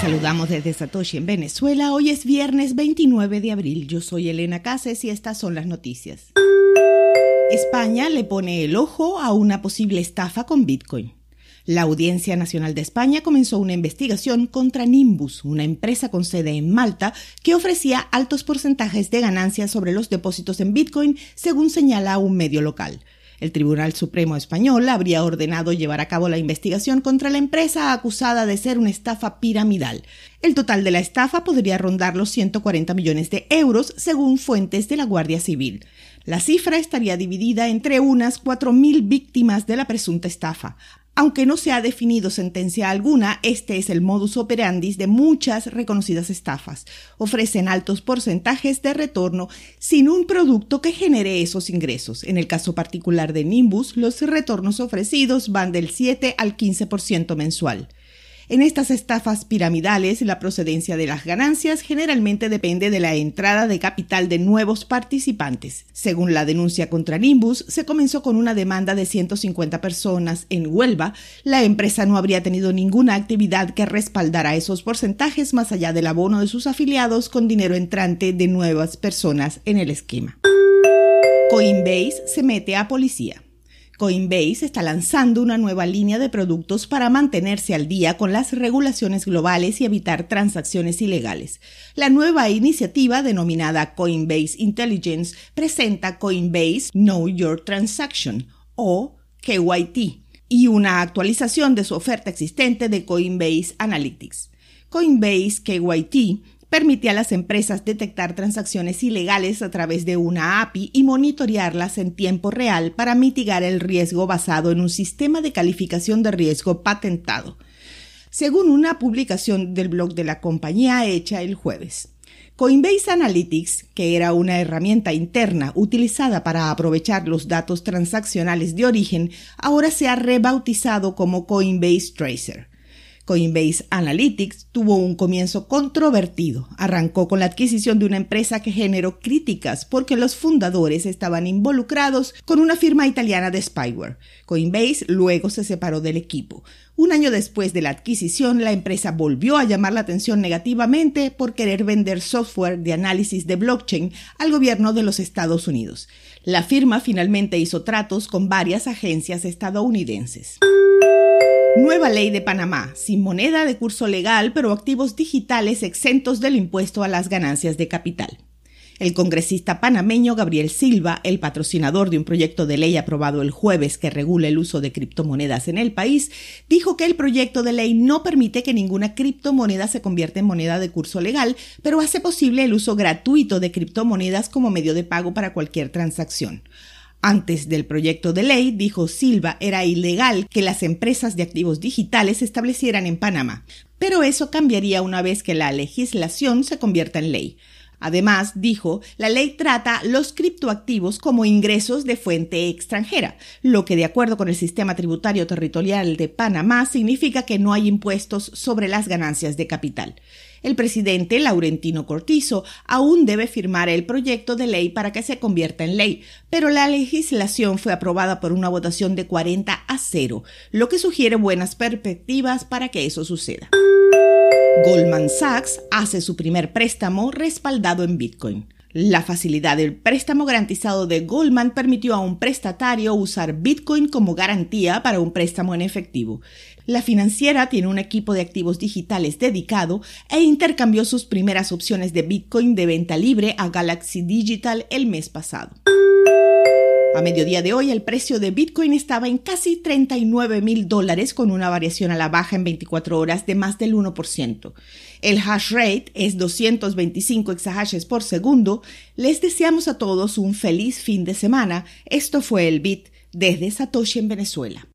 saludamos desde Satoshi en Venezuela. Hoy es viernes 29 de abril. Yo soy Elena Cases y estas son las noticias. España le pone el ojo a una posible estafa con Bitcoin. La Audiencia Nacional de España comenzó una investigación contra Nimbus, una empresa con sede en Malta que ofrecía altos porcentajes de ganancias sobre los depósitos en Bitcoin, según señala un medio local. El Tribunal Supremo Español habría ordenado llevar a cabo la investigación contra la empresa acusada de ser una estafa piramidal. El total de la estafa podría rondar los 140 millones de euros, según fuentes de la Guardia Civil. La cifra estaría dividida entre unas 4.000 víctimas de la presunta estafa. Aunque no se ha definido sentencia alguna, este es el modus operandi de muchas reconocidas estafas. Ofrecen altos porcentajes de retorno sin un producto que genere esos ingresos. En el caso particular de Nimbus, los retornos ofrecidos van del 7 al 15% mensual. En estas estafas piramidales, la procedencia de las ganancias generalmente depende de la entrada de capital de nuevos participantes. Según la denuncia contra Nimbus, se comenzó con una demanda de 150 personas en Huelva. La empresa no habría tenido ninguna actividad que respaldara esos porcentajes más allá del abono de sus afiliados con dinero entrante de nuevas personas en el esquema. Coinbase se mete a policía. Coinbase está lanzando una nueva línea de productos para mantenerse al día con las regulaciones globales y evitar transacciones ilegales. La nueva iniciativa, denominada Coinbase Intelligence, presenta Coinbase Know Your Transaction o KYT y una actualización de su oferta existente de Coinbase Analytics. Coinbase KYT permite a las empresas detectar transacciones ilegales a través de una API y monitorearlas en tiempo real para mitigar el riesgo basado en un sistema de calificación de riesgo patentado, según una publicación del blog de la compañía hecha el jueves. Coinbase Analytics, que era una herramienta interna utilizada para aprovechar los datos transaccionales de origen, ahora se ha rebautizado como Coinbase Tracer. Coinbase Analytics tuvo un comienzo controvertido. Arrancó con la adquisición de una empresa que generó críticas porque los fundadores estaban involucrados con una firma italiana de spyware. Coinbase luego se separó del equipo. Un año después de la adquisición, la empresa volvió a llamar la atención negativamente por querer vender software de análisis de blockchain al gobierno de los Estados Unidos. La firma finalmente hizo tratos con varias agencias estadounidenses. Nueva ley de Panamá, sin moneda de curso legal, pero activos digitales exentos del impuesto a las ganancias de capital. El congresista panameño Gabriel Silva, el patrocinador de un proyecto de ley aprobado el jueves que regula el uso de criptomonedas en el país, dijo que el proyecto de ley no permite que ninguna criptomoneda se convierta en moneda de curso legal, pero hace posible el uso gratuito de criptomonedas como medio de pago para cualquier transacción. Antes del proyecto de ley, dijo Silva, era ilegal que las empresas de activos digitales se establecieran en Panamá, pero eso cambiaría una vez que la legislación se convierta en ley. Además, dijo, la ley trata los criptoactivos como ingresos de fuente extranjera, lo que de acuerdo con el sistema tributario territorial de Panamá significa que no hay impuestos sobre las ganancias de capital. El presidente Laurentino Cortizo aún debe firmar el proyecto de ley para que se convierta en ley, pero la legislación fue aprobada por una votación de 40 a 0, lo que sugiere buenas perspectivas para que eso suceda. Goldman Sachs hace su primer préstamo respaldado en Bitcoin. La facilidad del préstamo garantizado de Goldman permitió a un prestatario usar Bitcoin como garantía para un préstamo en efectivo. La financiera tiene un equipo de activos digitales dedicado e intercambió sus primeras opciones de Bitcoin de venta libre a Galaxy Digital el mes pasado. A mediodía de hoy el precio de Bitcoin estaba en casi 39 mil dólares con una variación a la baja en 24 horas de más del 1%. El hash rate es 225 exahashes por segundo. Les deseamos a todos un feliz fin de semana. Esto fue el Bit desde Satoshi en Venezuela.